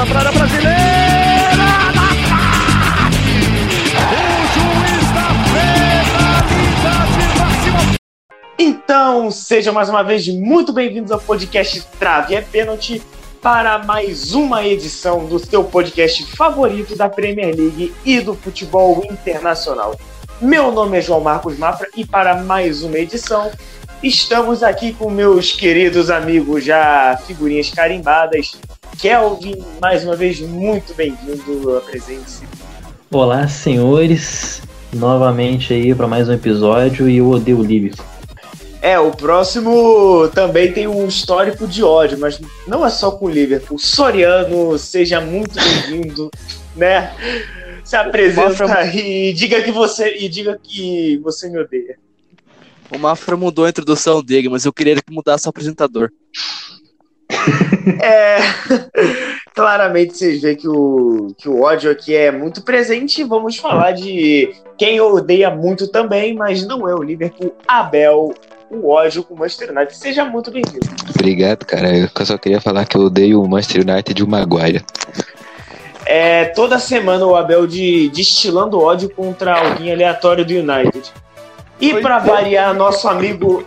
bola para a brasileira. O juiz da penalidade. Então, sejam mais uma vez muito bem-vindos ao podcast Trave é Pênalti para mais uma edição do seu podcast favorito da Premier League e do futebol internacional. Meu nome é João Marcos Mafra e para mais uma edição estamos aqui com meus queridos amigos já figurinhas carimbadas. Kelvin, mais uma vez muito bem-vindo à presença. Olá, senhores, novamente aí para mais um episódio e eu odeio o Liverpool. É, o próximo também tem um histórico de ódio, mas não é só com o Liverpool. Soriano, seja muito bem-vindo, né? Se apresenta e diga que você e diga que você me odeia. O Mafra mudou a introdução dele, mas eu queria que mudasse o apresentador. É, claramente vocês veem que o, que o ódio aqui é muito presente. Vamos falar de quem odeia muito também, mas não é o Liverpool, Abel, o ódio com o Manchester United. Seja muito bem-vindo. Obrigado, cara. Eu só queria falar que eu odeio o Manchester United e o Maguire. É, toda semana o Abel de, destilando ódio contra alguém aleatório do United. E para variar, nosso amigo.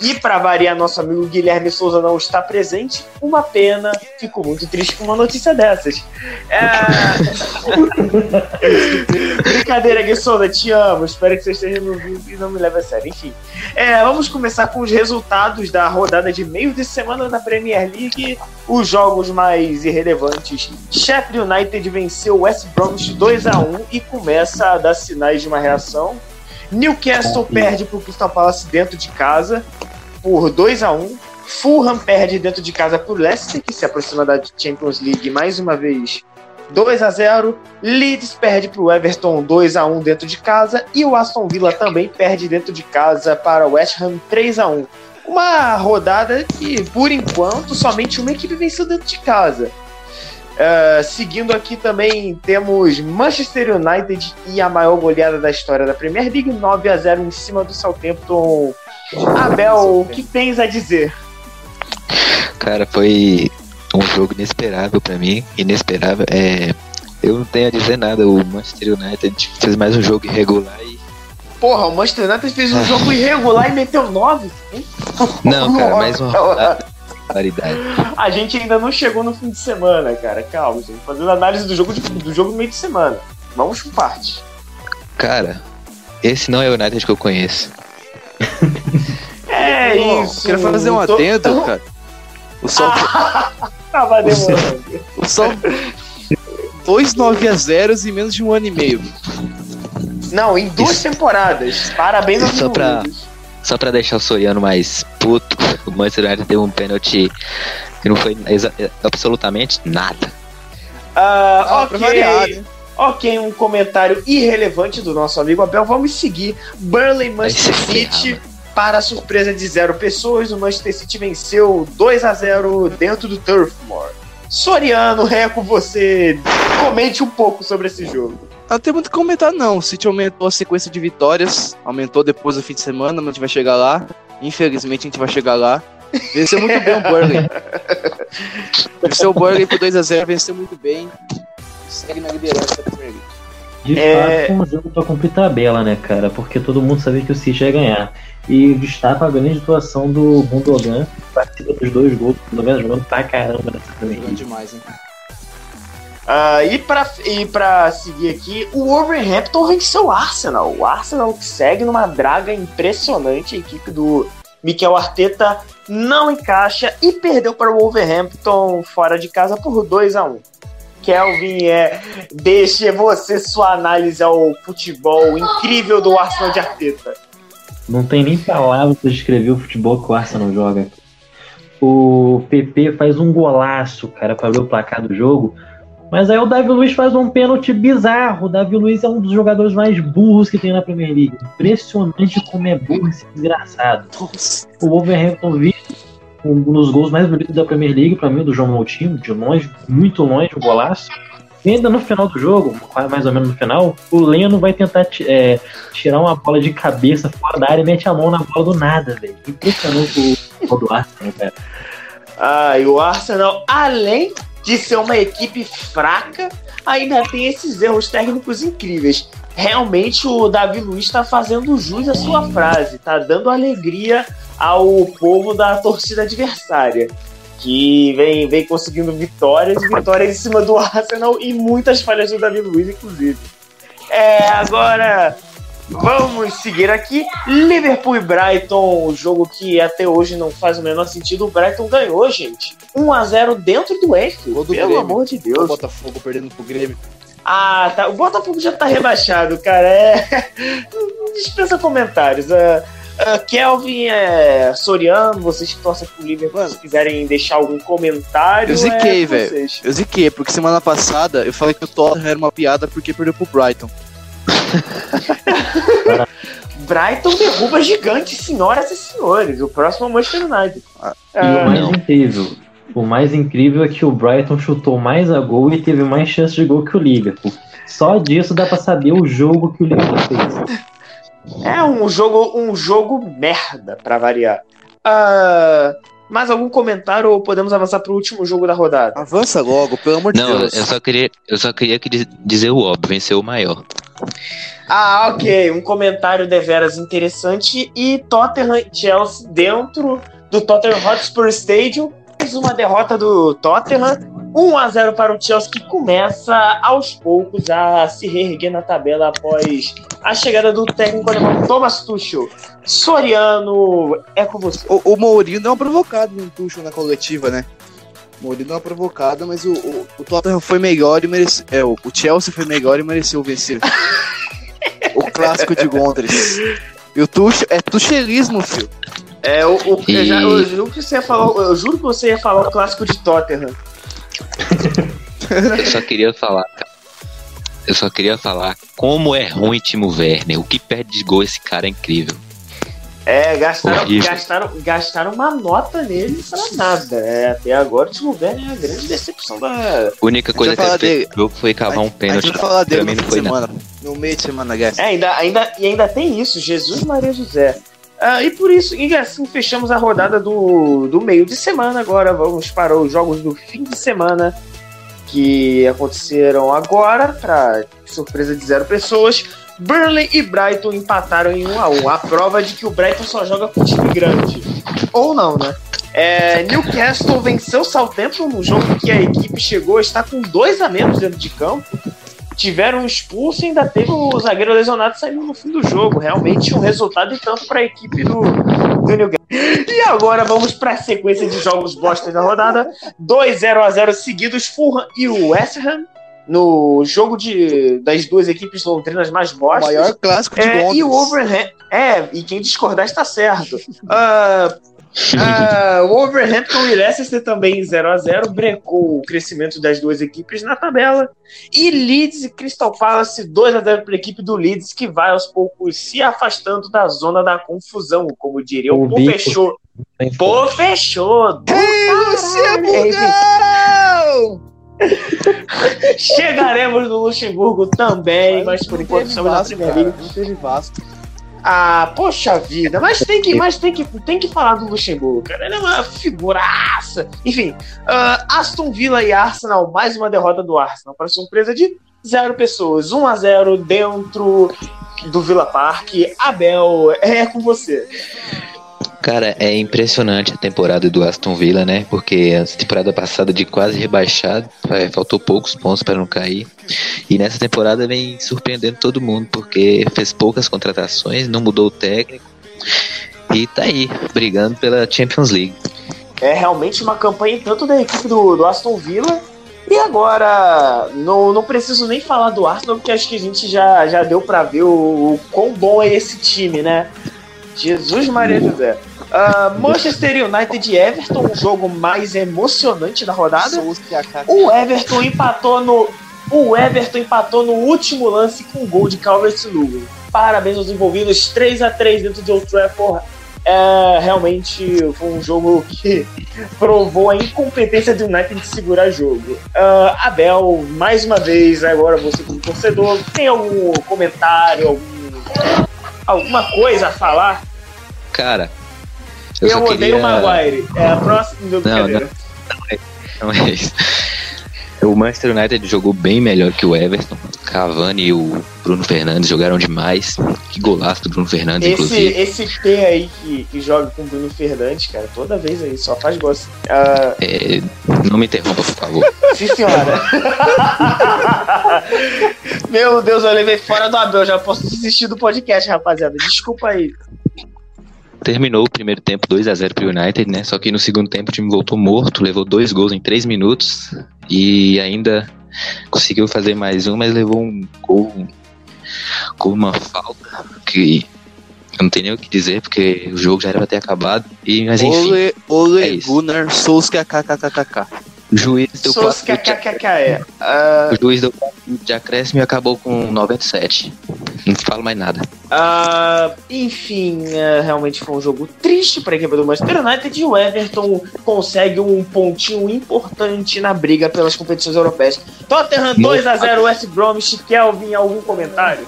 E para variar, nosso amigo Guilherme Souza não está presente. Uma pena. Fico muito triste com uma notícia dessas. É... Brincadeira, Gui Souza, te amo. Espero que você esteja no vídeo e não me leve a sério. Enfim. É, vamos começar com os resultados da rodada de meio de semana da Premier League. Os jogos mais irrelevantes. Sheffield United venceu West Bromwich 2 a 1 e começa a dar sinais de uma reação. Newcastle perde para o Crystal Palace dentro de casa por 2 a 1 Fulham perde dentro de casa para o Leicester, que se aproxima da Champions League mais uma vez 2 a 0 Leeds perde para o Everton 2 a 1 dentro de casa. E o Aston Villa também perde dentro de casa para o West Ham 3 a 1 Uma rodada que, por enquanto, somente uma equipe venceu dentro de casa. Uh, seguindo aqui também temos Manchester United e a maior goleada da história da Premier League, 9 a 0 em cima do Southampton. Abel, o que tens a dizer? Cara, foi um jogo inesperado para mim, inesperável. É, eu não tenho a dizer nada. O Manchester United fez mais um jogo irregular e Porra, o Manchester United fez um jogo irregular e meteu 9. Não, cara, mais uma rodada. A gente ainda não chegou no fim de semana, cara. Calma, gente. Fazendo análise do jogo, de, do jogo no meio de semana. Vamos por parte. Cara, esse não é o United que eu conheço. é isso. Quero fazer um Tô- adendo, cara. O Sol. Tava demorando. O Sol. Dois 9 a 0 em menos de um ano e meio. Não, em duas Isso. temporadas. Parabéns aos Só pra-. Só pra deixar o Soriano mais puto, o Manchester United deu um pênalti que não foi absolutamente nada. Ah, Ah, ok. variar, né? Ok, um comentário irrelevante do nosso amigo Abel. Vamos seguir. Burnley Manchester City. Para a surpresa de zero pessoas, o Manchester City venceu 2 a 0 dentro do Turf Moor. Soriano, com você. Comente um pouco sobre esse jogo. Não tem muito o que comentar, não. O City aumentou a sequência de vitórias. Aumentou depois do fim de semana, mas a gente vai chegar lá. Infelizmente a gente vai chegar lá. Venceu muito bem o Burnley. Venceu o Burnley por 2x0, venceu muito bem. Segue na liderança da Premier League. De É. fato, um jogo pra cumprir tabela, né, cara? Porque todo mundo sabia que o City ia ganhar. E destaca a grande atuação do Gundogan, que participa dos dois gols. O Gundogan jogando pra caramba nessa Premier Jogando League. demais, hein? Ah, e, pra, e pra seguir aqui, o Wolverhampton venceu o Arsenal. O Arsenal que segue numa draga impressionante. A equipe do Mikel Arteta não encaixa e perdeu para o Wolverhampton fora de casa por 2 a 1 Kelvin, é, deixe você sua análise ao futebol incrível do Arsenal de Arteta. Não tem nem palavras pra descrever o futebol que o Arsenal joga. O PP faz um golaço, cara, pra abrir o placar do jogo. Mas aí o Davi Luiz faz um pênalti bizarro. O Davi Luiz é um dos jogadores mais burros que tem na Premier League. Impressionante como é burro esse desgraçado. Nossa. O Wolverhampton vive um dos gols mais bonitos da Premier League, pra mim, do João Moutinho, de longe, muito longe, o golaço. E ainda no final do jogo, mais ou menos no final, o Leno vai tentar é, tirar uma bola de cabeça fora da área e mete a mão na bola do nada, velho. Impressionante o gol do Arsenal, cara. Ah, e o Arsenal, além de ser uma equipe fraca, ainda tem esses erros técnicos incríveis. Realmente o Davi Luiz está fazendo jus à sua frase, tá dando alegria ao povo da torcida adversária, que vem, vem conseguindo vitórias, vitórias em cima do Arsenal e muitas falhas do Davi Luiz, inclusive. É, agora vamos seguir aqui. Liverpool e Brighton, o jogo que até hoje não faz o menor sentido. O Brighton ganhou, gente. 1 a 0 dentro do do Pelo Grêmio. amor de O Deus. Botafogo perdendo pro Grêmio. Ah, tá. O Botafogo já tá rebaixado, cara. É. Dispensa comentários. Ah, Kelvin, é, Soriano, vocês que torcem pro Liverpool, Mano. se quiserem deixar algum comentário. Eu ziquei, é velho. Eu ziquei, porque semana passada eu falei que o Tottenham era uma piada porque perdeu pro Brighton. Brighton derruba gigantes, senhoras e senhores. O próximo é o Manchester United. Ah, E o Ah, mais não. incrível, o mais incrível é que o Brighton chutou mais a gol e teve mais chance de gol que o Liverpool. Só disso dá pra saber o jogo que o Liverpool fez. é um jogo, um jogo merda, pra variar. Ah, mais algum comentário ou podemos avançar pro último jogo da rodada? Avança logo, pelo amor de Não, Deus. eu só queria, eu só queria que diz- dizer o óbvio, venceu o maior. Ah, ok. Um comentário deveras interessante. E Tottenham e Chelsea dentro do Tottenham Hotspur Stadium. Mais uma derrota do Tottenham. 1 a 0 para o Chelsea que começa aos poucos a se reerguer na tabela após a chegada do técnico alemão Thomas Tuchel. Soriano, é com você. O, o Mourinho deu uma provocada no Tuchel na coletiva, né? O Mourinho deu uma provocada, mas o, o, o Tottenham foi melhor e mereceu. É, o, Chelsea foi melhor e mereceu vencer. o clássico de Londres. E o Tuchel é tuchelismo, filho. É, o, o- eu, E- já- eu juro que você ia falar, eu juro que você ia falar o clássico de Tottenham. Eu só queria falar, cara. Eu só queria falar como é ruim Timo Werner. O que perde de gol esse cara é incrível. É, gastaram, Horrível. gastaram, gastaram uma nota nele pra nada. É, até agora o Timo Werner é a grande decepção da. A única A coisa que ele fez dele. no jogo foi cavar um a pênalti. gente vai falar dele no fim não de nada. semana. No meio de semana, guys. É, ainda, ainda, e ainda tem isso, Jesus Maria José. Ah, e por isso, e assim fechamos a rodada do, do meio de semana. Agora vamos para os jogos do fim de semana que aconteceram agora, para surpresa de zero pessoas. Burnley e Brighton empataram em 1 a 1 A prova de que o Brighton só joga com time grande. Ou não, né? É, Newcastle venceu Southampton no jogo que a equipe chegou a estar com dois a menos dentro de campo. Tiveram um expulso e ainda teve o zagueiro lesionado saindo no fim do jogo. Realmente um resultado e tanto para a equipe do, do Newcastle. E agora vamos para a sequência de jogos bosta da rodada. 2 0 a 0 seguidos, Fulham e o West Ham. No jogo de, das duas equipes londrinas mais O bostas. maior clássico de É, Londres. e o Overhampton. É, e quem discordar está certo. Ah, ah, o Overhampton e Leicester também 0x0 brecou o crescimento das duas equipes na tabela. E Leeds e Crystal Palace 2x0 para a equipe do Leeds, que vai aos poucos se afastando da zona da confusão, como diria o O Pô. Fechou. Pô Fechou! Ei, é bugão! Chegaremos no Luxemburgo também, mas por enquanto estamos na. League. Não teve Vasco. Ah, poxa vida, mas tem que, mas tem que, tem que falar do Luxemburgo, cara. Ele é uma figuraça. Enfim, ah, Aston Villa e Arsenal, mais uma derrota do Arsenal, para surpresa de zero pessoas. 1 a 0 dentro do Villa Park. Abel, é com você. Cara, é impressionante a temporada do Aston Villa, né? Porque a temporada passada de quase rebaixado, é, faltou poucos pontos para não cair. E nessa temporada vem surpreendendo todo mundo, porque fez poucas contratações, não mudou o técnico. E tá aí, brigando pela Champions League. É realmente uma campanha tanto da equipe do, do Aston Villa. E agora, não, não preciso nem falar do Arsenal, porque acho que a gente já, já deu pra ver o, o quão bom é esse time, né? Jesus Maria José. Ah, Manchester United e Everton, o jogo mais emocionante da rodada. O Everton empatou no. O Everton empatou no último lance com um gol de Calvert-Lewin. Parabéns aos envolvidos, 3 a 3 dentro de Old Trafford. É, realmente foi um jogo que provou a incompetência do United de segurar jogo. Ah, Abel, mais uma vez, agora você como torcedor, tem algum comentário, algum, alguma coisa a falar? Cara, eu, Eu, odeio queria... o Maguire. É a próxima do Não, brincadeira. Não é isso. O Manchester United jogou bem melhor que o Everton. Cavani e o Bruno Fernandes jogaram demais. Que golaço do Bruno Fernandes, Esse, inclusive. esse P aí que, que joga com o Bruno Fernandes, cara, toda vez aí, só faz gol. assim. Ah, É, não me interrompa, por favor. sim, senhora. Meu Deus, eu levei fora do Abel, já posso desistir do podcast, rapaziada. Desculpa aí. Terminou o primeiro tempo 2 a 0 pro United, né? Só que no segundo tempo o time voltou morto, levou dois gols em três minutos e ainda conseguiu fazer mais um, mas levou um gol com uma falta que eu não tenho nem o que dizer, porque o jogo já era pra ter acabado. E, mas enfim, Ole, Ole é. Gunnar Solskjaer kkkk. O juiz deu Sou os quatro de, KKKE. Ah, o juiz deu de acréscimo e acabou com 97. Não falo mais nada. ah, enfim, é, realmente foi um jogo triste para a equipe do Manchester United e o Everton consegue um pontinho importante na briga pelas competições europeias. Tottenham 2x0 West Bromwich. Kelvin, algum comentário?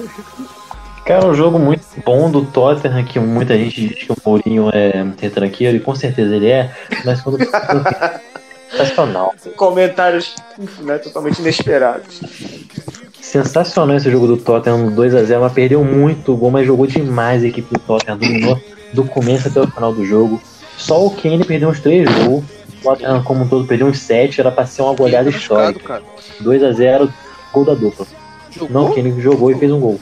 Cara, um jogo muito bom do Tottenham, que muita gente diz que o Mourinho é retranqueiro, e com certeza ele é, mas quando sensacional. Comentários né, totalmente inesperados. Sensacional esse jogo do Tottenham, 2x0, mas perdeu muito gol, mas jogou demais a equipe do Tottenham, dominou do começo até o final do jogo. Só o Kane perdeu uns 3 gols, o Tottenham como um todo perdeu uns 7, era pra ser uma goleada histórica. cara. 2x0, gol da dupla. Não, o Kane jogou e fez um gol.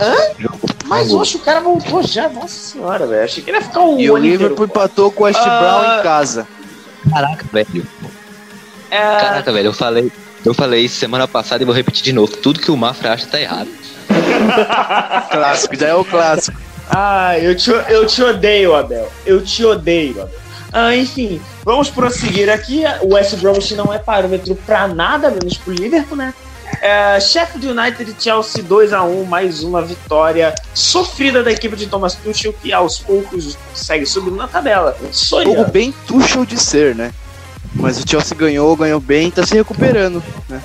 Hã? Jogou, Mas um gol. hoje o cara voltou já, nossa senhora, velho. Achei que ele ia ficar um E o inteiro Liverpool empatou com o West Ah. Brown em casa. Caraca, velho. É, Caraca, velho, eu falei, eu falei isso semana passada e vou repetir de novo. Tudo que o Mafra acha tá errado. Clássico, já é o clássico. Ah, eu te, eu te odeio, Abel. Eu te odeio, Abel. Ah, enfim, vamos prosseguir aqui. O West Bromwich não é parâmetro pra nada, menos pro Liverpool, né? É, Sheffield United e Chelsea 2x1, mais uma vitória sofrida da equipe de Thomas Tuchel, que aos poucos segue subindo na tabela. Jogo Sonhando. bem Tuchel de ser, né? Mas o Chelsea ganhou, ganhou bem, tá se recuperando, né?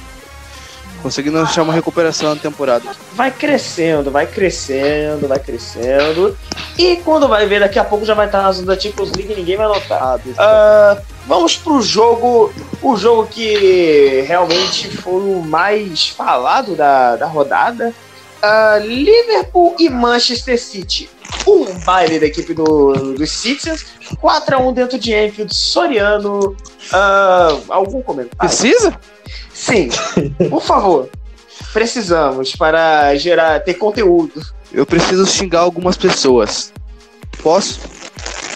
Conseguindo achar uma recuperação na temporada. Vai crescendo, vai crescendo, vai crescendo. E quando vai ver, daqui a pouco já vai estar na zona da Champions League e ninguém vai notar. Ah. Ah, vamos pro jogo, o jogo que realmente foi o mais falado da, da rodada. Ah, Liverpool e Manchester City. Um baile da equipe do, dos Citizens. 4x1 dentro de Enfield, Soriano. Ah, algum comentário? Precisa? Sim, por favor. Precisamos para gerar, ter conteúdo. Eu preciso xingar algumas pessoas. Posso?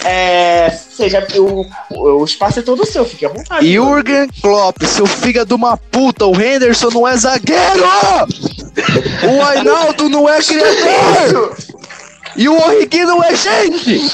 É, seja, o, o espaço é todo seu, fique à vontade. Jürgen Klopp, seu filho de uma puta, o Henderson não é zagueiro! O Ainaldo não é criador! E o Orrigui não é gente!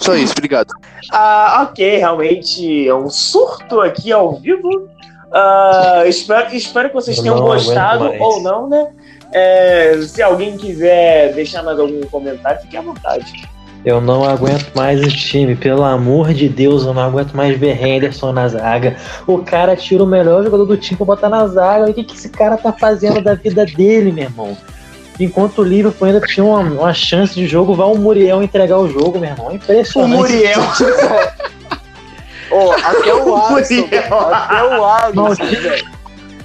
Só isso, obrigado. Ah, ok, realmente é um surto aqui ao vivo. Ah, espero, espero que vocês tenham gostado ou não, né? É, se alguém quiser deixar mais algum comentário, fique à vontade. Eu não aguento mais esse time, pelo amor de Deus, eu não aguento mais ver Henderson na zaga. O cara tira o melhor jogador do time pra botar na zaga. O que, que esse cara tá fazendo da vida dele, meu irmão? Enquanto o Liverpool ainda tinha uma, uma chance de jogo, vai o Muriel entregar o jogo, meu irmão. O Impressionante. Muriel. Ó, até o Alisson, até o Alisson,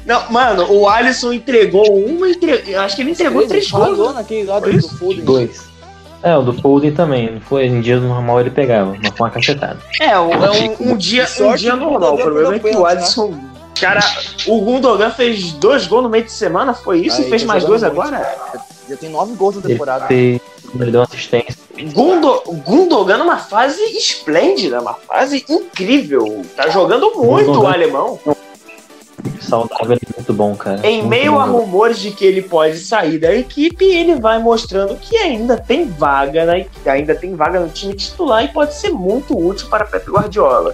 Não, mano, o Alisson entregou uma, entre... acho que ele entregou três gols. né? naquele lado do? Foden. Dois. É, o do Foden também. Não foi em dia normal ele pegava, mas com uma cacetada. É, um, é um, um dia, um dia que o normal. O problema é que o Alisson. Cara, o Gundogan fez dois gols no meio de semana, foi isso? Aí, e fez mais dois muito. agora? Já tem nove gols na Ele, temporada. fez, ele deu uma assistência. Gundo, Gundogan numa fase esplêndida, uma fase incrível. Tá jogando muito o Gundogan- alemão. Saudável, ele é muito bom, cara. Em Muito meio bom a rumores de que ele pode sair da equipe, ele vai mostrando que ainda tem vaga, na, ainda tem vaga no time titular e pode ser muito útil para Pep Guardiola.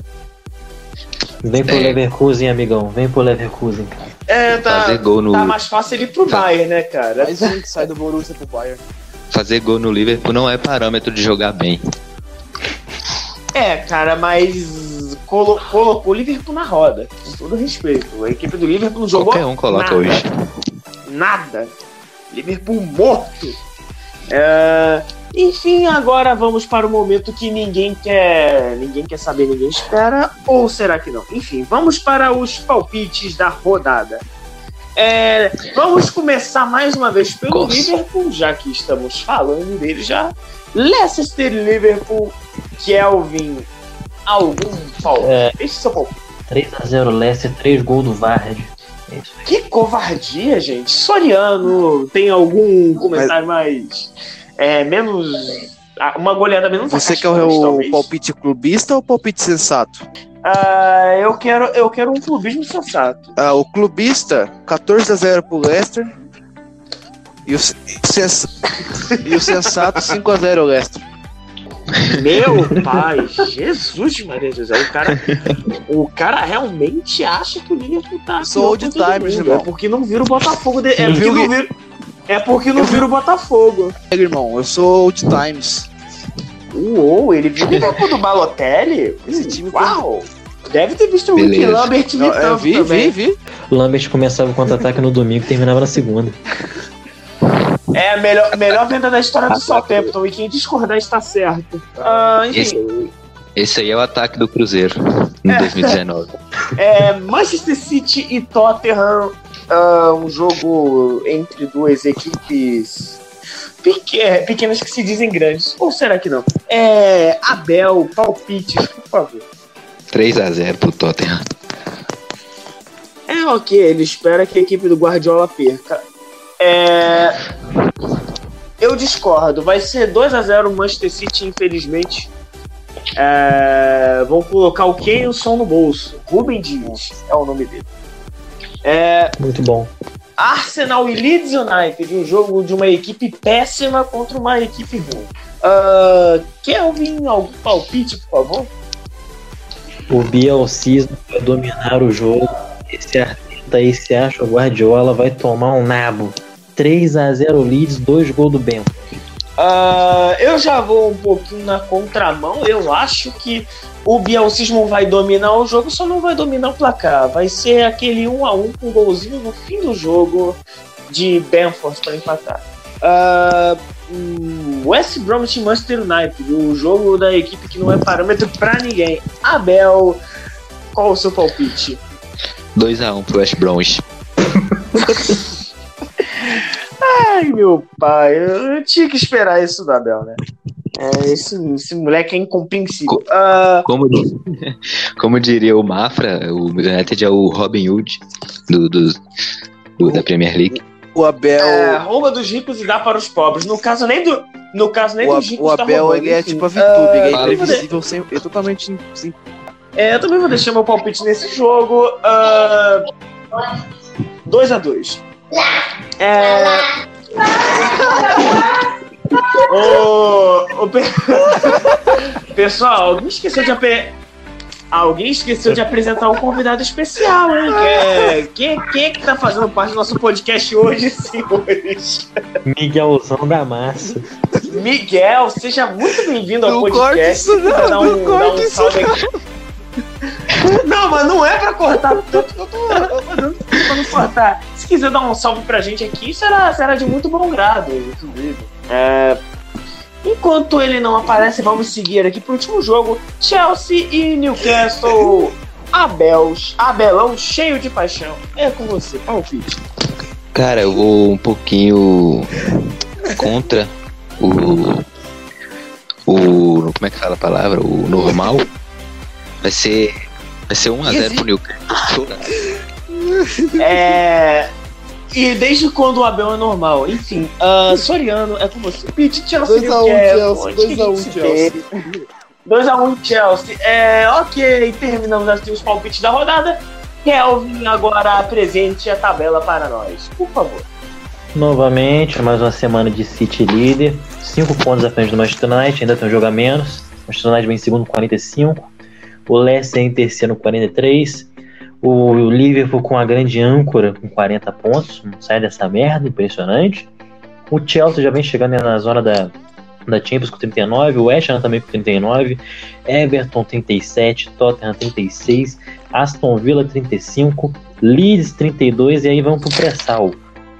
Vem pro É. Leverkusen, amigão. Vem pro Leverkusen, cara. É, tá, Fazer gol no tá mais fácil ele ir pro Tá. Bayern, né, cara? Que sai do Borussia pro Bayern. fazer gol no Liverpool não é parâmetro de jogar bem. É, cara, mas colo- colocou o Liverpool na roda, com todo respeito. A equipe do Liverpool não jogou Qualquer um coloca nada. hoje. nada. Liverpool morto. É, Enfim, agora vamos para o momento que ninguém quer, ninguém quer saber, ninguém espera, ou será que não? Enfim, vamos para os palpites da rodada. É, vamos começar mais uma vez pelo Nossa. Liverpool, já que estamos falando dele já. Leicester Liverpool, Kelvin, algum palpite? É. Deixe seu palpite. 3x0 Leicester, 3 gols do Vardy. É. Que covardia, gente. Soriano, tem algum comentário mais. É, menos. Uma goleada menos Você quer o, talvez? palpite clubista ou palpite sensato? Ah, eu quero, eu quero um clubismo sensato. Ah, o clubista, 14 a 0 pro Leicester. E o, sens- e o sensato, 5 a 0 Leicester. Meu pai, Jesus Maria José, o cara, o cara realmente acha que o Liverpool tá. Sou old timers, mundo. irmão. É porque não vira o Botafogo. De, é porque não vira. É porque não vira o Botafogo. É, irmão, eu sou old times. Uou, ele viu o Liverpool do Balotelli? Esse time Uau! Deve ter visto o Rick. Lambert Eu, eu vi, também. vi, vi. Lambert começava o contra-ataque no domingo e terminava na segunda. É a melhor, melhor venda da história do Southampton e quem discordar está certo. Ah, enfim, Esse- Esse aí é o ataque do Cruzeiro em 2019. é, Manchester City e Tottenham, ah, um jogo entre duas equipes é, pequenas que se dizem grandes. Ou será que não? É, Abel, palpites, por favor. 3x0 pro Tottenham. É ok, ele espera que a equipe do Guardiola perca. É, eu discordo, vai ser 2 a 0 Manchester City, infelizmente. É, vão colocar o Keilson no bolso. Rubem Dias é o nome dele. É, Muito bom. Arsenal e Leeds United, um jogo de uma equipe péssima contra uma equipe ruim. Ah, Kelvin, algum palpite, por favor? O Bielsa vai dominar o jogo. Esse Arteta aí se acha o Guardiola vai tomar um nabo. 3x0 Leeds, 2 gols do Bento. Ah, eu já vou um pouquinho na contramão. Eu acho que o Bielcismo vai dominar o jogo, só não vai dominar o placar. Vai ser aquele 1 a 1 com um golzinho no fim do jogo de Benford para empatar. Hum, West Bromwich e Manchester United, o jogo da equipe que não é parâmetro para ninguém. Abel, qual o seu palpite? 2x1 pro West Bromwich. Ai, meu pai, eu, eu tinha que esperar isso do Abel, né? É, esse, esse moleque é incompreensível. Ah, Como, di- como diria o Mafra, o United é o Robin Hood do, do- do- da Premier League. O Abel. é, rouba dos ricos e dá para os pobres. No caso, nem do. No caso, nem o, dos A- ricos o tá Abel, roubando, ele é tipo a VTube, Ah, ele é fala. imprevisível, sem, é totalmente sim, É, eu também vou deixar meu palpite nesse jogo. 2x2. É. Ô, ô, pe- Pessoal, alguém esqueceu de ape- Alguém esqueceu de apresentar um convidado especial, hein? Que é- Quem, quem é que tá fazendo parte do nosso podcast hoje, senhores? Miguelzão da massa. Miguel, seja muito bem-vindo ao Não podcast. corte isso não, Dá não dá corte isso salve aqui. Não, mas não é pra cortar eu tô, eu tô fazendo pra não cortar. Se quiser dar um salve pra gente aqui, será, será de muito bom grado, inclusive. É, Enquanto ele não aparece, vamos seguir aqui pro último jogo: Chelsea e Newcastle. Abel, Abelão cheio de paixão. É com você, palpite. Cara, eu vou um pouquinho contra o. O. Como é que fala a palavra? O normal. Vai ser. Vai ser 1x0 pro Newcastle. É. E desde quando o Abel é normal? Enfim, ah, Soriano é com você. Pete, Chelsea 2x1 Newcastle, Chelsea, onde que a 2x1 gente se Chelsea. vê? 2x1 Chelsea. É, ok, terminamos assim os palpites da rodada. Kelvin agora apresente a tabela para nós, por favor. Novamente, mais uma semana de City líder. 5 pontos à frente do Manchester United, ainda tem um jogo a menos. O Manchester United vem em segundo com 45. O Leicester em terceiro com 43. O Liverpool com a grande âncora com 40 pontos. Não sai dessa merda, impressionante. O Chelsea já vem chegando na zona da, da Champions com 39. O West Ham também com 39. Everton 37. Tottenham 36. Aston Villa 35. Leeds 32. E aí vamos pro pré-sal.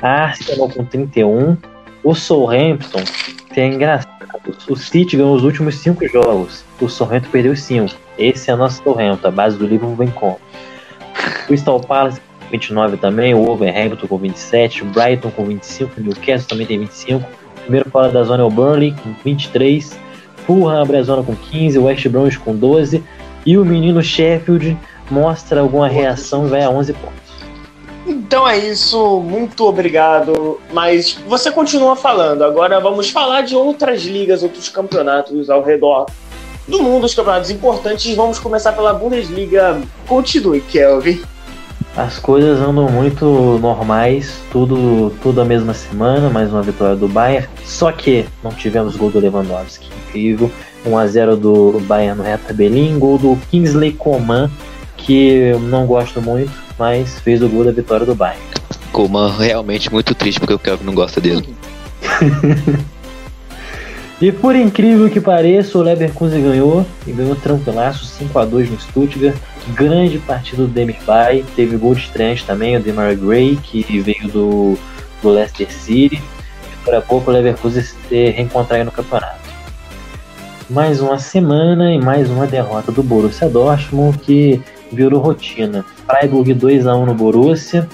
Arsenal com 31. O Southampton, é engraçado. O City ganhou os últimos cinco jogos. O Sorrento perdeu cinco. Esse é a nossa Sorrento. A base do livro vem com. O Crystal Palace com 29 também. O Wolverhampton com 27. O Brighton com 25. O Newcastle também tem 25. O primeiro fora da zona é o Burnley com 23. Fulham abre a zona com 15. O West Bromwich com 12. E o menino Sheffield mostra alguma reação e vai a 11 pontos. Então é isso, muito obrigado. Mas você continua falando. Agora vamos falar de outras ligas, outros campeonatos ao redor do mundo, os campeonatos importantes. Vamos começar pela Bundesliga. Continue, Kelvin. As coisas andam muito normais, tudo, tudo a mesma semana, mais uma vitória do Bayern. Só que não tivemos gol do Lewandowski, incrível. 1x0 do Bayern no Reta Berlim, gol do Kingsley Coman, que eu não gosto muito, mas fez o gol da vitória do Bayern. Coman realmente muito triste porque o Kelvin não gosta dele. E por incrível que pareça, o Leverkusen ganhou e ganhou tranquilaço 5x2 no Stuttgart. Grande partida do Demir Bay. Teve gol de estreante também, o Demar Gray, que veio do, do Leicester City. E por a pouco o Leverkusen se reencontrar no campeonato. Mais uma semana e mais uma derrota do Borussia Dortmund, que virou rotina. Freiburg 2x1 no Borussia.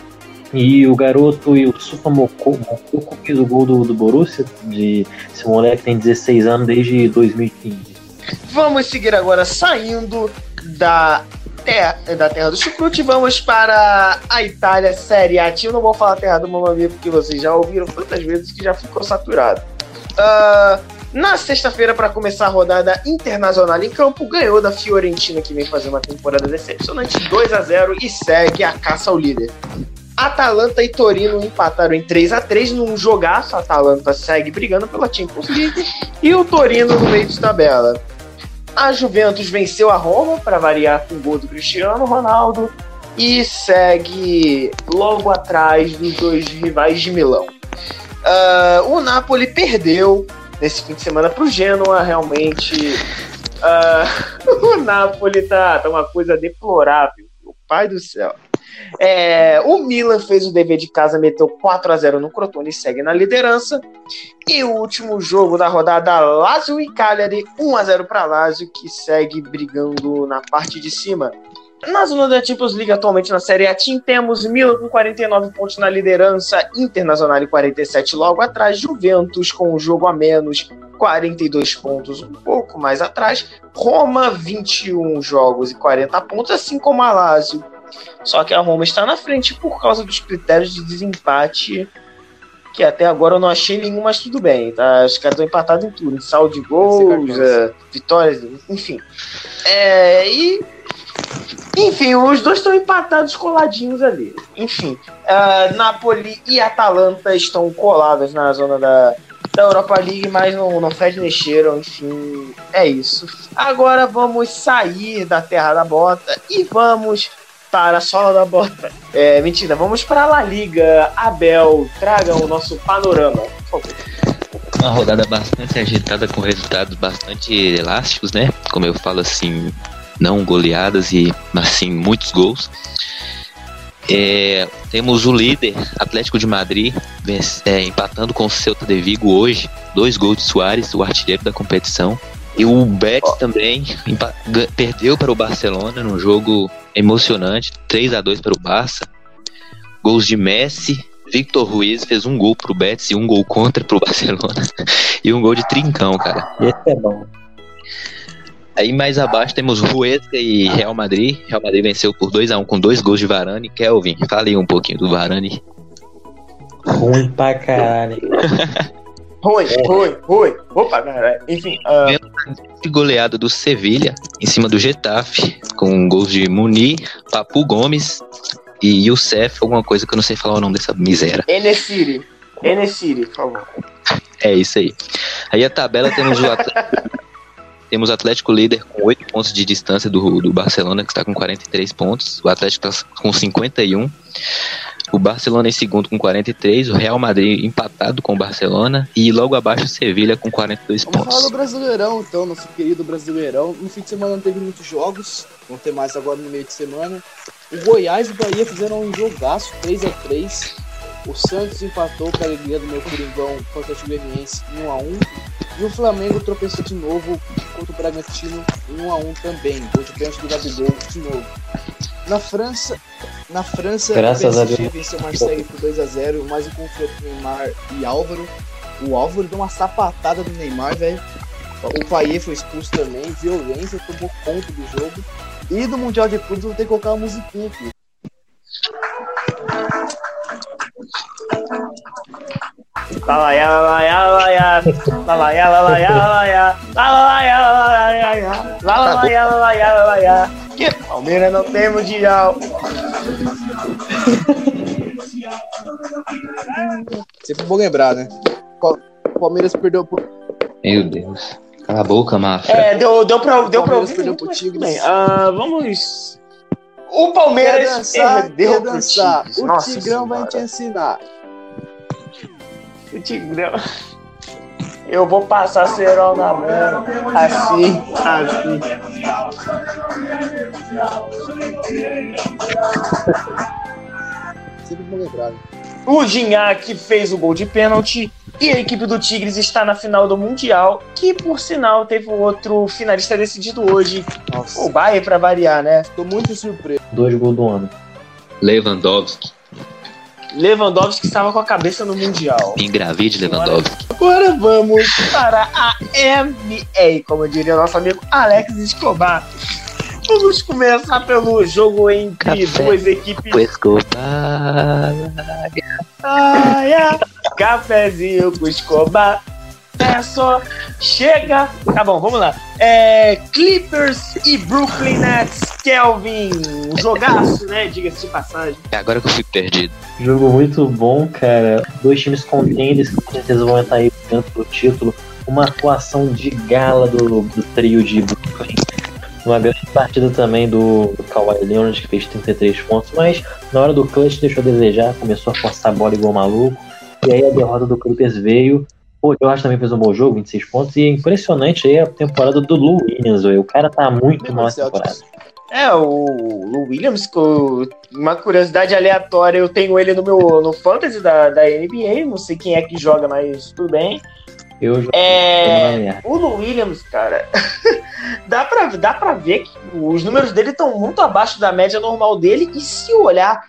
E o garoto e o Supa Mokoko fez o gol do, do Borussia. De, esse moleque tem 16 anos desde 2015. Vamos seguir agora saindo da terra, da terra do chucrute. Vamos para a Itália, Série A. Eu não vou falar terra do Mamamia porque vocês já ouviram tantas vezes que já ficou saturado. Uh, na sexta-feira, para começar a rodada internacional em campo, ganhou da Fiorentina, que vem fazer uma temporada decepcionante, 2 a 0 e segue a caça ao líder. Atalanta e Torino empataram em 3 a 3 num jogaço. A Atalanta segue brigando pela Champions League e o Torino no meio de tabela. A Juventus venceu a Roma para variar com o gol do Cristiano Ronaldo e segue logo atrás dos dois rivais de Milão. Uh, o Napoli perdeu nesse fim de semana para o Genoa, realmente. Uh, o Napoli tá, tá uma coisa deplorável. O pai do céu. É, o Milan fez o dever de casa, meteu 4 a 0 no Crotone e segue na liderança. E o último jogo da rodada, Lazio e Cagliari, 1 a 0 para Lazio, que segue brigando na parte de cima. Na zona da Champions League, atualmente na Série A, Team, temos Milan com 49 pontos na liderança, Internacional e 47 logo atrás, Juventus com um jogo a menos, 42 pontos um pouco mais atrás, Roma 21 jogos e 40 pontos, assim como a Lazio só que a Roma está na frente por causa dos critérios de desempate, que até agora eu não achei nenhum, mas tudo bem. Tá? Os caras estão empatados em tudo, em saldo de gols, é, vitórias, enfim. É, e. Enfim, os dois estão empatados coladinhos ali. Enfim, uh, Napoli e Atalanta estão coladas na zona da, da Europa League, mas não, não fede mexeram, enfim, é isso. Agora vamos sair da terra da bota e vamos para a sola da bota. É, mentira, vamos para a La Liga. Abel, traga o nosso panorama, por favor. Uma rodada bastante agitada com resultados bastante elásticos, né? Como eu falo assim, não goleadas e mas sim muitos gols. É, temos o líder Atlético de Madrid é, empatando com o Celta de Vigo hoje, dois gols de Soares, o artilheiro da competição. E o Betis também perdeu para o Barcelona num jogo emocionante, 3 a 2 para o Barça. Gols de Messi, Victor Ruiz fez um gol pro Betis e um gol contra pro Barcelona. e um gol de trincão, cara. Esse é bom. Aí mais abaixo temos Ruesca e Real Madrid. Real Madrid venceu por 2 a 1 com dois gols de Varane. Kelvin, fale um pouquinho do Varane. Ruim pra caralho. Ruim, ruim, ruim. Opa, cara. Enfim. Uh... De goleada do Sevilha em cima do Getafe, com gols de Munir, Papu Gomes e Youssef, alguma coisa que eu não sei falar o nome dessa miséria. Enesiri. Enesiri, por favor. É isso aí. Aí a tabela temos o Atlético, temos Atlético líder com 8 pontos de distância do, do Barcelona, que está com 43 pontos. O Atlético está com 51. O Barcelona em segundo com 43, o Real Madrid empatado com o Barcelona e logo abaixo o Sevilha com 42 Vamos pontos. falar do Brasileirão, então, nosso querido Brasileirão. No fim de semana não teve muitos jogos, vão ter mais agora no meio de semana. O Goiás e o Bahia fizeram um jogaço, 3 a 3 O Santos empatou para a alegria do meu Coringão contra o Goianiense 1 a 1 E o Flamengo tropeçou de novo contra o Bragantino em 1 a 1 também. Contra o pênalti do Gabigol de novo. Na França, na França, Graças o PSG venceu o Marseille por 2 a 0 mais um confronto Neymar e Álvaro. O Álvaro deu uma sapatada do Neymar, velho. O Payet foi expulso também, violência, tomou conta do jogo. E do Mundial de Clubes vou ter que colocar uma musiquinha aqui. Palmeiras não tem mundial. Sempre bom lembrar, né? Palmeiras perdeu por. Meu Deus. Cala a boca, Mafra. É, deu, deu pra, deu pra. Perdeu uh, vamos. O Palmeiras quer dançar, perdeu quer dançar. O Nossa Tigrão vai te ensinar. O Tigrão... Eu vou passar cerol na mão. Assim, assim. Sempre lembrar. O Gignac fez o gol de pênalti e a equipe do Tigres está na final do Mundial, que por sinal teve outro finalista decidido hoje, Nossa, o Bayern para variar, né? tô muito surpreso. Dois gols do ano. Lewandowski. Lewandowski estava com a cabeça no Mundial. Engravide Lewandowski. Agora vamos para a NBA, como diria nosso amigo Alex Escobar. Vamos começar pelo jogo entre Café. duas equipes. O Escobar. Ai, ai, cafezinho com Escobar. É só. Chega. Tá bom, vamos lá. É, Clippers e Brooklyn Nets. Kelvin. Um jogaço, né? Diga-se de passagem. É agora que eu fico perdido. Jogo muito bom, cara. Dois times contenders que com certeza vão entrar aí dentro do título. Uma atuação de gala do, do trio de Brooklyn. Uma grande partida também do, do Kawhi Leonard, que fez 33 pontos, mas na hora do clutch deixou a desejar, começou a forçar a bola igual maluco. E aí a derrota do Clippers veio. Pô, o George também fez um bom jogo, 26 pontos. E é impressionante aí a temporada do Lou Williams, velho. O cara tá muito mal nessa temporada. É, o Lou Williams, uma curiosidade aleatória, eu tenho ele no meu no fantasy da, da NBA, não sei quem é que joga, mas tudo bem. Eu jogo É. O Lou Williams, cara, dá, pra, dá pra ver que os números dele estão muito abaixo da média normal dele. E se olhar,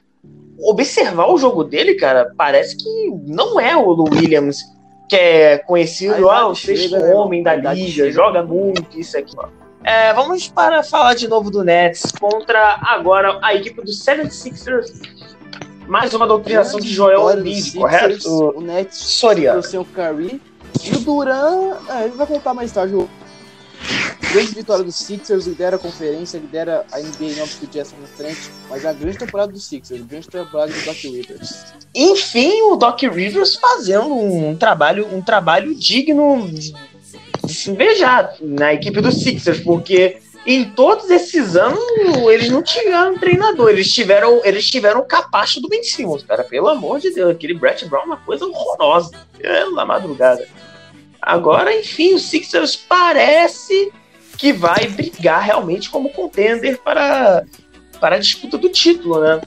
observar o jogo dele, cara, parece que não é o Lou Williams que é conhecido, ah, o sexto né, homem da liga, joga muito, isso aqui. É, vamos para falar de novo do Nets contra agora a equipe do 76ers. Mais uma doutrinação de Joel Embiid, correto? O Nets trouxe o Curry. E o Duran, é, ele vai contar mais tarde. O grande vitória do Sixers, lidera a conferência, lidera a NBA não porque o Jazz tá na frente. Mas é a grande temporada do Sixers, a grande temporada do Doc Rivers. enfim, o Doc Rivers fazendo um trabalho, um trabalho digno de se invejar na equipe do Sixers, porque em todos esses anos eles não tiveram treinador, eles tiveram, eles tiveram o capacho do Ben Simmons, cara, pelo amor de Deus, aquele Brett Brown é uma coisa horrorosa, pela madrugada. Agora, enfim, o Sixers parece que vai brigar realmente como contender para, para a disputa do título, né?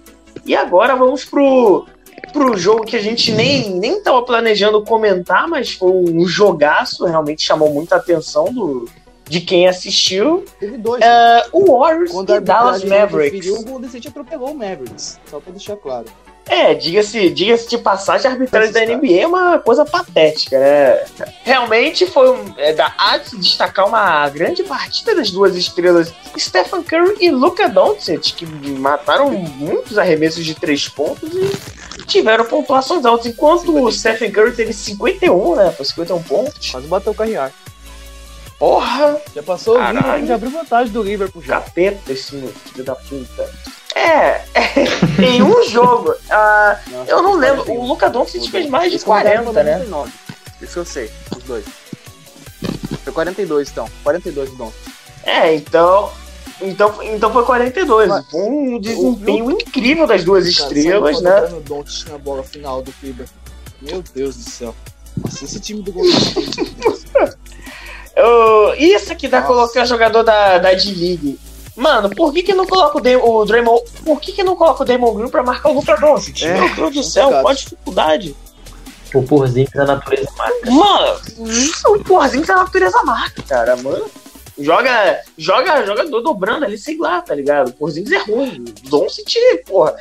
E agora vamos pro pro jogo que a gente nem nem tava planejando comentar, mas foi um jogaço, realmente chamou muita atenção do, de quem assistiu. Teve dois. É, o Warriors Quando e Dallas Mavericks. preferiu, o Golden State atropelou o Mavericks. Só pra deixar claro. É, diga-se diga de passagem, a arbitragem da NBA é uma coisa patética, né? Realmente foi um, é, da há de se destacar uma grande partida das duas estrelas, Stephen Curry e Luka Doncic, que mataram muitos arremessos de três pontos e tiveram pontuações altas, enquanto o Stephen Curry teve 51, né? Foi 51 pontos. Quase bateu o carrear. Porra, Já passou o. Liverpool, já abriu vantagem do Liverpool já. capeta esse filho da puta. É, em um jogo, ah, Nossa, eu não lembro, 41. o Luka Doncic fez mais de Eles contaram 40, né? 99. Isso eu sei, os dois. Foi 42 então. 42 Dom. É, então. Então, então foi 42. Mas- um desempenho incrível das duas estrelas, né? O Doncic na bola final do Clipper. Meu Deus do céu. Nossa, esse time do Golden State. Isso que dá Nossa. colocar jogador da, da D-League. Mano, por que que não coloca o, Dam- o Draymond... Por que que não coloca o Damon Green pra marcar o Luka Doncic? É, Meu Deus do céu, complicado. qual a dificuldade? O Porzingis a natureza marca. Mano, o Porzingis é a natureza marca, cara, mano. Joga, joga, joga do- dobrando ali, sei lá, tá ligado? O Porzingis é ruim. O Doncic, porra.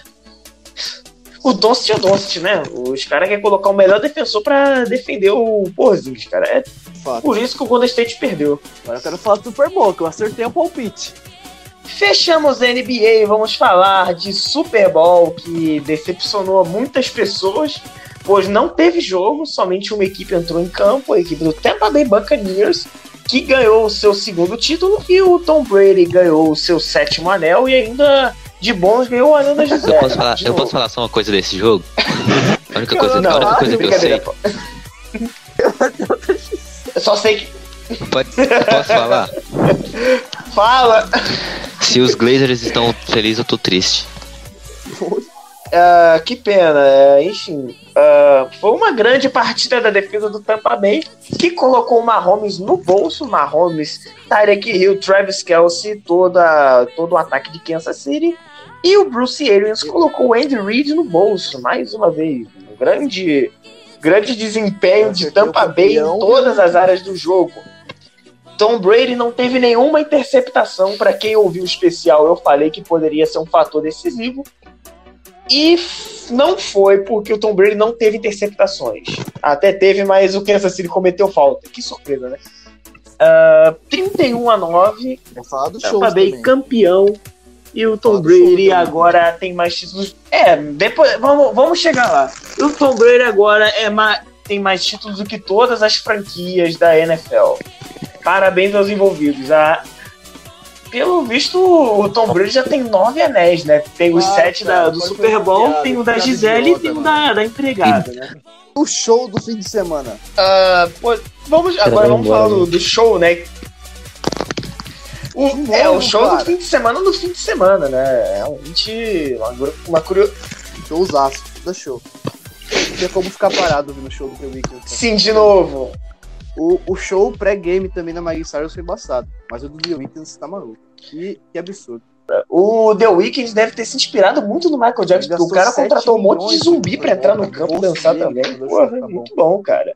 O Doncic é o Doncic, né? Os caras querem colocar o melhor defensor pra defender o Porzingis, cara. É Fato. por isso que o Golden State perdeu. Agora eu quero falar do Super Bowl, que eu acertei o palpite. Fechamos a NBA vamos falar de Super Bowl que decepcionou muitas pessoas, pois não teve jogo, somente uma equipe entrou em campo, a equipe do Tampa Bay Buccaneers, que ganhou o seu segundo título, e o Tom Brady ganhou o seu sétimo anel e ainda de bons ganhou o anel da Gisele. Eu posso falar, eu posso falar só uma coisa desse jogo? A única coisa, Não, a única coisa que eu sei. Eu só sei que. Pode, posso falar? Fala! Se os Glazers estão felizes, eu tô triste. Ah, que pena, é, enfim. ah, foi uma grande partida da defesa do Tampa Bay que colocou o Mahomes no bolso. Mahomes, Tyreek Hill, Travis Kelsey, toda, todo o ataque de Kansas City. E o Bruce Arians colocou o Andy Reid no bolso, mais uma vez. Um grande, grande desempenho de Tampa Bay em todas as áreas do jogo. Tom Brady não teve nenhuma interceptação. Para quem ouviu o especial, eu falei que poderia ser um fator decisivo. E não foi porque o Tom Brady não teve interceptações. Até teve, mas o Kansas City cometeu falta. Que surpresa, né? Ah, 31 a 9, Vou falar do show Tampa Bay campeão. E o Tom Brady agora tem mais títulos. É, depois vamos, vamos chegar lá. E o Tom Brady agora é ma- tem mais títulos do que todas as franquias da NFL. Parabéns aos envolvidos. A- pelo visto, o Tom Brady já tem nove anéis, né? Tem os Ah, sete cara, da- do Super Bowl, piada, tem o da Gisele e tem o da, da empregada, né? O show do fim de semana. Ah, pô, vamos, agora vamos embora, falar do, né? do show, né? O, é, o show do cara. fim de semana no fim de semana, né? Realmente uma, uma curiosidade. Showzaço, da show. Não tinha como ficar parado ouvindo o show do The Weeknd. Sim, de novo. O, o show pré-game também da Miley Cyrus foi embaçado. Mas o do The Weeknd você tá maluco. Que, que absurdo. O The Weeknd deve ter se inspirado muito no Michael Jackson, o cara 7 contratou um monte de zumbi no pra entrar no campo e dançar também. Porra, tá bom. muito bom, cara.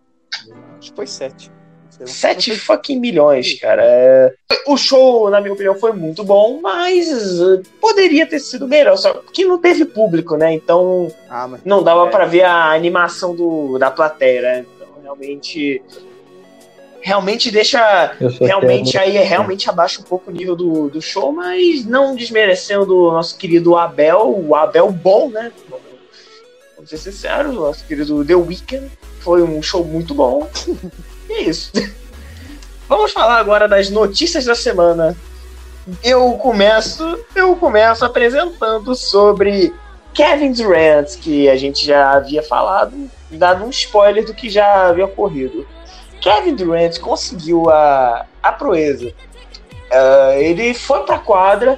Acho que foi sete. Não sei, Sete mas fucking milhões, cara. É, O show, na minha opinião, foi muito bom, mas uh, poderia ter sido melhor, só que não teve público, né? Então Ah, não dava É. pra ver a animação do, da plateia, né? Então realmente. Realmente deixa. Realmente aí é realmente abaixa um pouco o nível do, do show, mas não desmerecendo o nosso querido Abel, o Abel bom, né? Vamos ser sinceros, o nosso querido The Weeknd foi um show muito bom. E é isso. Vamos falar agora das notícias da semana. Eu começo, eu começo apresentando sobre Kevin Durant, que a gente já havia falado, dado um spoiler do que já havia ocorrido. Kevin Durant conseguiu a, a proeza. Ah, ele foi pra quadra,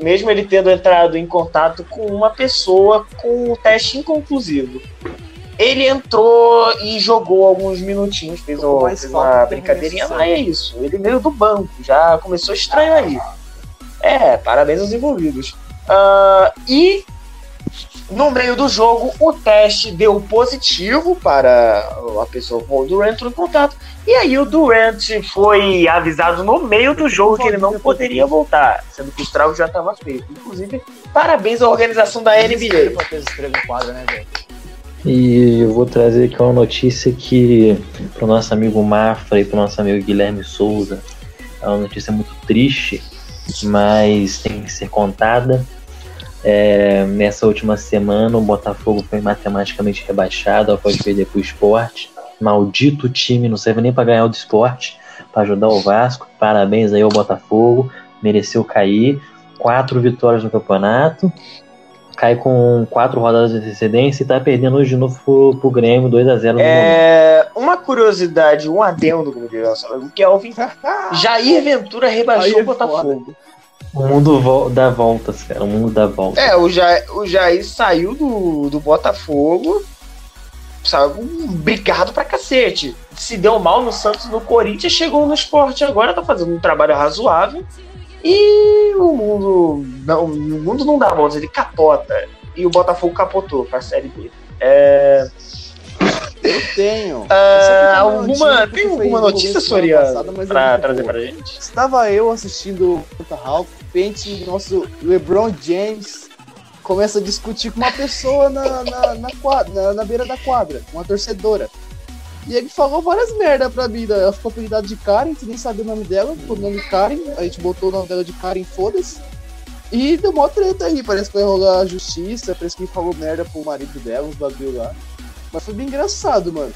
mesmo ele tendo entrado em contato com uma pessoa com um teste inconclusivo. Ele entrou e jogou alguns minutinhos, fez, o- fez uma brincadeirinha lá, e é isso. Ele veio do banco, já começou estranho aí. É, parabéns aos envolvidos. Ah, e no meio do jogo, o teste deu positivo para a pessoa com o Durant entrou em contato. E aí o Durant foi avisado no meio do jogo que ele não poderia voltar, sendo que o estrago já estava feito. Inclusive, parabéns à organização da NBA. né? E eu vou trazer aqui uma notícia que pro nosso amigo Mafra e pro nosso amigo Guilherme Souza é uma notícia muito triste, mas tem que ser contada. É, nessa última semana o Botafogo foi matematicamente rebaixado após perder pro esporte. Maldito time, não serve nem para ganhar o do esporte, para ajudar o Vasco. Parabéns aí ao Botafogo, mereceu cair. Quatro vitórias no campeonato, cai com quatro rodadas de antecedência e tá perdendo hoje de novo pro, pro Grêmio 2x0 no momento. É, uma curiosidade, um adendo, como diria amigo Kelvin. Jair Ventura rebaixou Aí o é Botafogo. O mundo vol- dá voltas, cara. O mundo dá voltas. É, o Jair, o Jair saiu do, do Botafogo, saiu brigado pra cacete. Se deu mal no Santos no Corinthians, chegou no esporte agora, tá fazendo um trabalho razoável. E o mundo. Não, o mundo não dá voltas, ele capota. E o Botafogo capotou pra Série B. É, Eu tenho. Ah, Essa aqui alguma, tem foi alguma no notícia, Soriano, pra trazer boa. pra gente? Estava eu assistindo o Hawks, repente nosso LeBron James começa a discutir com uma pessoa na, na, na, quadra, na, na beira da quadra, uma torcedora. E ele falou várias merda pra mim. né? Ela ficou apelidada de Karen, que nem sabia o nome dela, o nome Karen, a gente botou o nome dela de Karen, foda-se. E deu mó treta aí, parece que vai rolar a justiça, parece que ele falou merda pro marido dela, uns bagulho lá. Mas foi bem engraçado, mano.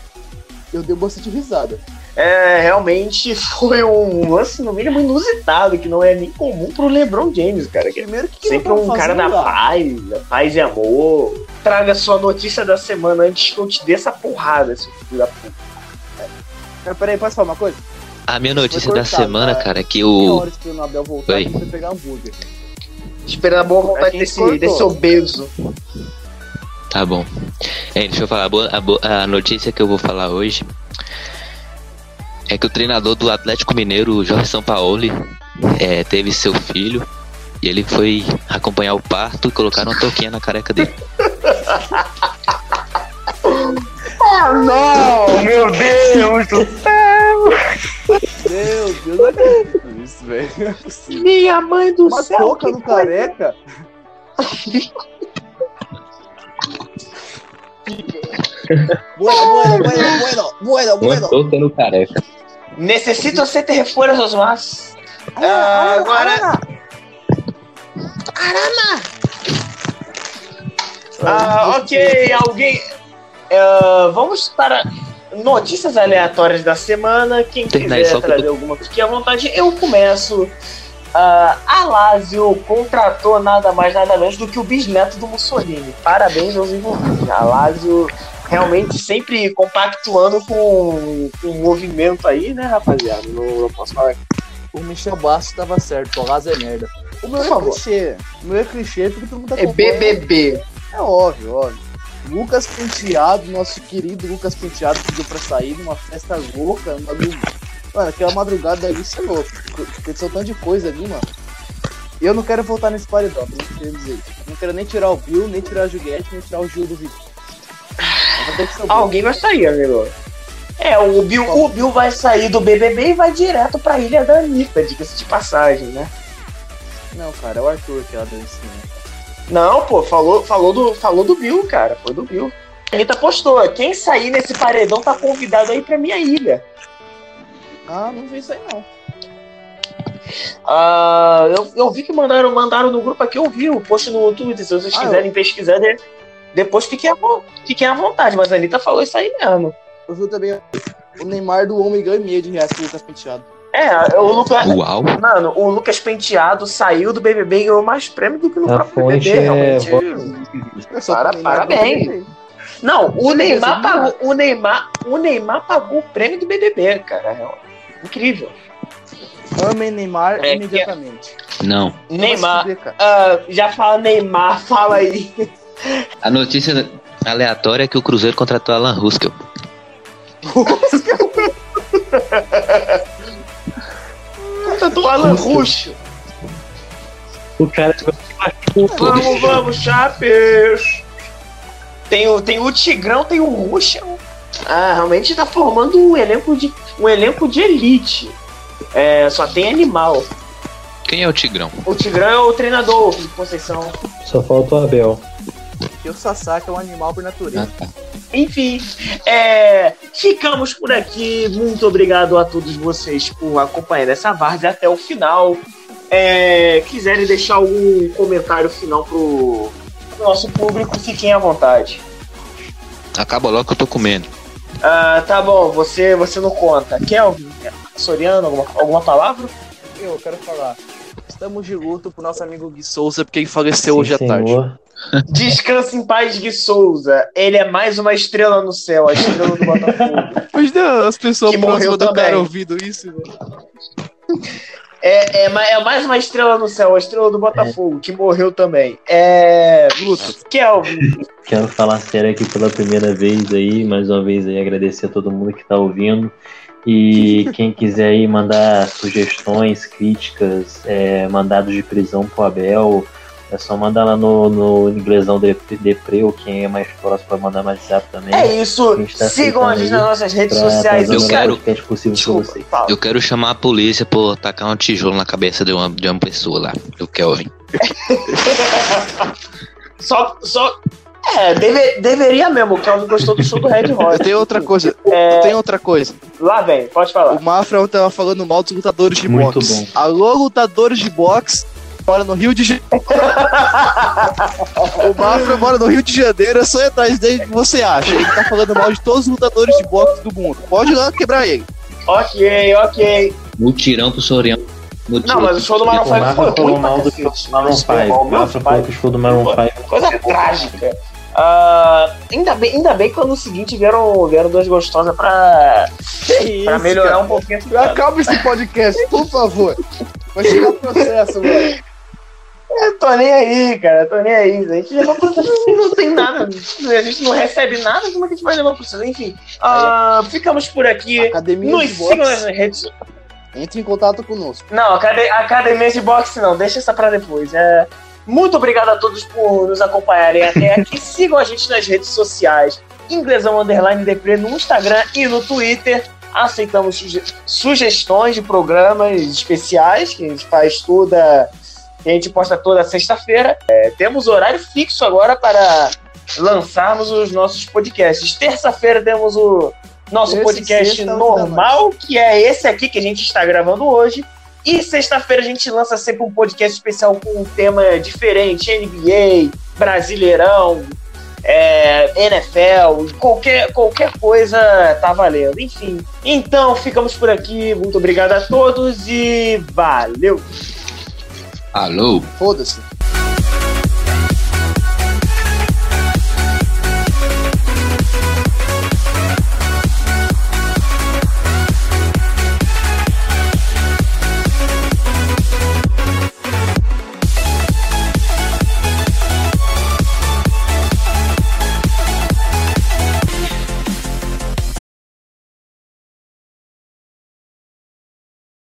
Eu dei bastante risada. É, realmente foi um lance, no mínimo, inusitado, que não é nem comum pro LeBron James, cara. Que Primeiro que que Sempre ele um cara da paz, da paz e amor. Traga sua notícia da semana antes que eu te dê essa porrada, seu filho da puta. Peraí, posso falar uma coisa? A minha notícia Foi da cortado, semana, cara, é que o. hora esperando o voltar Oi. pra você pegar hambúrguer. Esperando a boa vontade desse, cortou. desse obeso. Tá bom. É, deixa eu falar. A, boa- a boa- a notícia que eu vou falar hoje é que o treinador do Atlético Mineiro, Jorge Sampaoli, é, teve seu filho e ele foi acompanhar o parto e colocaram uma touquinha na careca dele. Oh não, meu Deus do céu! Meu Deus, não acredito nisso, velho. É. Minha mãe do Uma céu! touca que no careca? Bueno, bueno, bueno, bueno, bueno, bueno. touca no careca. Necesito hacerte refuerzos más. Ah, agora. Ah, ok, alguém. Ah, vamos para notícias aleatórias da semana. Quem quiser trazer alguma fique à vontade, eu começo. Ah, a Lazio contratou nada mais nada menos do que o bisneto do Mussolini. Parabéns aos envolvidos. A Lazio realmente sempre compactuando com, com o movimento aí, né, rapaziada? Não, não posso falar O Michel Bastos tava certo, o Lázaro é merda. O meu Por é favor. clichê. O meu é clichê porque todo mundo tá É. BBB. É óbvio, óbvio. Lucas Penteado, nosso querido Lucas Penteado, pediu pra sair numa festa louca. Um bagulho... Mano, aquela madrugada ali, isso é louco. Aconteceu tanto de coisa ali, mano. E eu não quero voltar nesse paredão, não quero dizer isso. Não quero nem tirar o Bill, nem tirar a Juliette, nem tirar o Gil do vídeo. O. Alguém vai sair, amigo. É, o Bill, o Bill vai sair do BBB e vai direto pra ilha da Anitta, diga-se de passagem, né? Não, cara, é o Arthur que ela deu esse nome. Não, pô, falou, falou, do, falou do Bill, cara. Foi do Bill. A Anitta postou: quem sair nesse paredão tá convidado aí pra minha ilha. Ah, não vi isso aí não. Ah, eu, eu vi que mandaram, mandaram no grupo aqui, eu vi o post no Twitter. Se vocês Ah, quiserem pesquisar, de- depois fiquem à, fiquem à vontade. Mas a Anitta falou isso aí mesmo. Eu vi também o Neymar do 1 milhão e meio de reais com o Lucas Penteado. É, o Lucas. Uau! Mano, o Lucas Penteado saiu do BBB e ganhou mais prêmio do que no A próprio BBB, é realmente. É Para- Neymar parabéns. Não, o Neymar viu? pagou, o Neymar, o Neymar pagou o prêmio do BBB, cara. Incrível. Amem Neymar É, imediatamente. Não. Neymar, ah, já fala Neymar, fala aí. A notícia aleatória é que o Cruzeiro contratou Alan Ruskell. Contratou Alan Ruxo. O cara Vamos, vamos, Chapes. Tem o, tem o Tigrão, tem o Ruxa. Ah, realmente tá formando um elenco de, um elenco de elite. É, só tem animal. Quem é o Tigrão? O Tigrão é o treinador, Conceição. só falta o Abel. Porque o Sasaki é um animal por natureza. Ah, tá. Enfim, é, ficamos por aqui. Muito obrigado a todos vocês por acompanhar essa várzea até o final. É, quiserem deixar algum comentário final pro, pro nosso público, fiquem à vontade. Acaba logo que eu tô comendo. Ah, tá bom, você, você não conta. Kelvin, Soriano, alguma, alguma palavra? Eu quero falar. Estamos de luto pro nosso amigo Gui Souza, porque ele faleceu hoje à Sim, tarde. senhor. Descanse em paz, Gui Souza. Ele é mais uma estrela no céu, a estrela do Botafogo. Imagina as pessoas Que morreu do cara ouvindo isso, velho. É, é, é mais uma estrela no céu, a estrela do Botafogo, que morreu também. É. Luto. Kelvin, Quero falar sério aqui pela primeira vez aí, mais uma vez aí agradecer a todo mundo que tá ouvindo. E quem quiser aí mandar sugestões, críticas, é, mandados de prisão pro Abel, É só mandar lá no, no inglesão Depre, ou quem é mais próximo pra mandar mais WhatsApp também. É isso. Tá Sigam a gente nas nossas redes pra sociais. trazer Eu o quero- pra Desculpa. Eu quero chamar a polícia por tacar um tijolo na cabeça de uma, de uma pessoa lá, do Kelvin. Só, só. É, deve- deveria mesmo, que não gostou do show do Red Hot. Tem outra coisa. É, Tem outra coisa. lá vem, pode falar. O Mafra tava falando mal dos lutadores de Muito boxe. bom. Alô, lutadores de boxe. Mora no Rio de Janeiro. o Mafra mora no Rio de Janeiro. É só ir atrás dele o que você acha. Ele tá falando mal de todos os lutadores de boxe do mundo. Pode ir lá quebrar ele. Ok, ok. Mutirão pro Soriano. Não, mas o show do Maroon O 5 Marco foi ruim mal do cacete. Maroon 5. Foi mal, O Rafa falou que o show do Maroon 5 Coisa trágica. Ah, ainda, bem, ainda bem que ano seguinte vieram, vieram duas gostosas pra, Que pra isso, melhorar cara? um pouquinho. Acaba esse podcast, por favor. Vai chegar processo, mano. Eu tô nem aí, cara, tô nem aí. A gente levou pro não tem nada. A gente não recebe nada, como é que a gente vai levar pro vocês? Enfim, ah, ficamos por aqui. Academia Nos de sigam nas redes Entre em contato conosco. Não, acade- academia de boxe não, deixa essa pra depois. É, muito obrigado a todos por nos acompanharem até aqui. Sigam a gente nas redes sociais, Inglesão Underline Depre no Instagram e no Twitter. Aceitamos suge- sugestões de programas especiais que a gente faz toda. Que a gente posta toda sexta-feira. É, temos horário fixo agora para lançarmos os nossos podcasts. Terça-feira temos o nosso Terça e podcast sexta, normal, que é esse aqui que a gente está gravando hoje. E sexta-feira a gente lança sempre um podcast especial com um tema diferente: NBA, Brasileirão, é, NFL, qualquer, qualquer coisa tá valendo. Enfim. Então ficamos por aqui. Muito obrigado a todos e valeu! Alô? Foda-se.